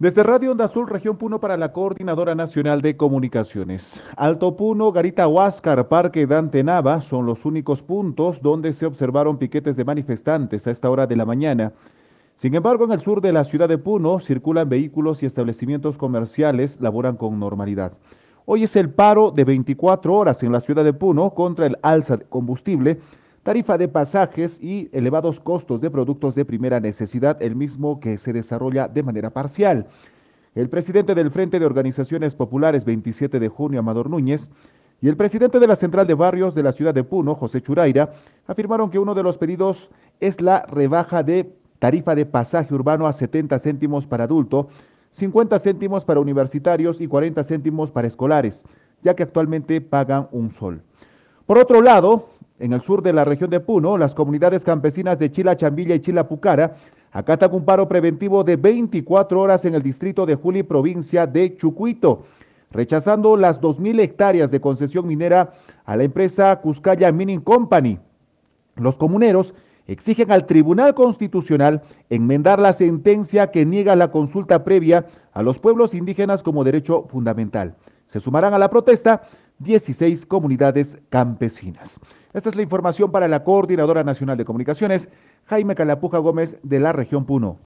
Desde Radio Onda Azul, Región Puno para la Coordinadora Nacional de Comunicaciones. Alto Puno, Garita Huáscar, Parque Dante Nava son los únicos puntos donde se observaron piquetes de manifestantes a esta hora de la mañana. Sin embargo, en el sur de la ciudad de Puno circulan vehículos y establecimientos comerciales laboran con normalidad. Hoy es el paro de 24 horas en la ciudad de Puno contra el alza de combustible tarifa de pasajes y elevados costos de productos de primera necesidad, el mismo que se desarrolla de manera parcial. El presidente del Frente de Organizaciones Populares 27 de junio, Amador Núñez, y el presidente de la Central de Barrios de la ciudad de Puno, José Churaira, afirmaron que uno de los pedidos es la rebaja de tarifa de pasaje urbano a 70 céntimos para adulto, 50 céntimos para universitarios y 40 céntimos para escolares, ya que actualmente pagan un sol. Por otro lado, en el sur de la región de Puno, las comunidades campesinas de Chila Chambilla y Chila Pucara acatan un paro preventivo de 24 horas en el distrito de Juli, provincia de Chucuito, rechazando las 2.000 hectáreas de concesión minera a la empresa Cuscaya Mining Company. Los comuneros exigen al Tribunal Constitucional enmendar la sentencia que niega la consulta previa a los pueblos indígenas como derecho fundamental. Se sumarán a la protesta 16 comunidades campesinas. Esta es la información para la Coordinadora Nacional de Comunicaciones, Jaime Calapuja Gómez, de la región Puno.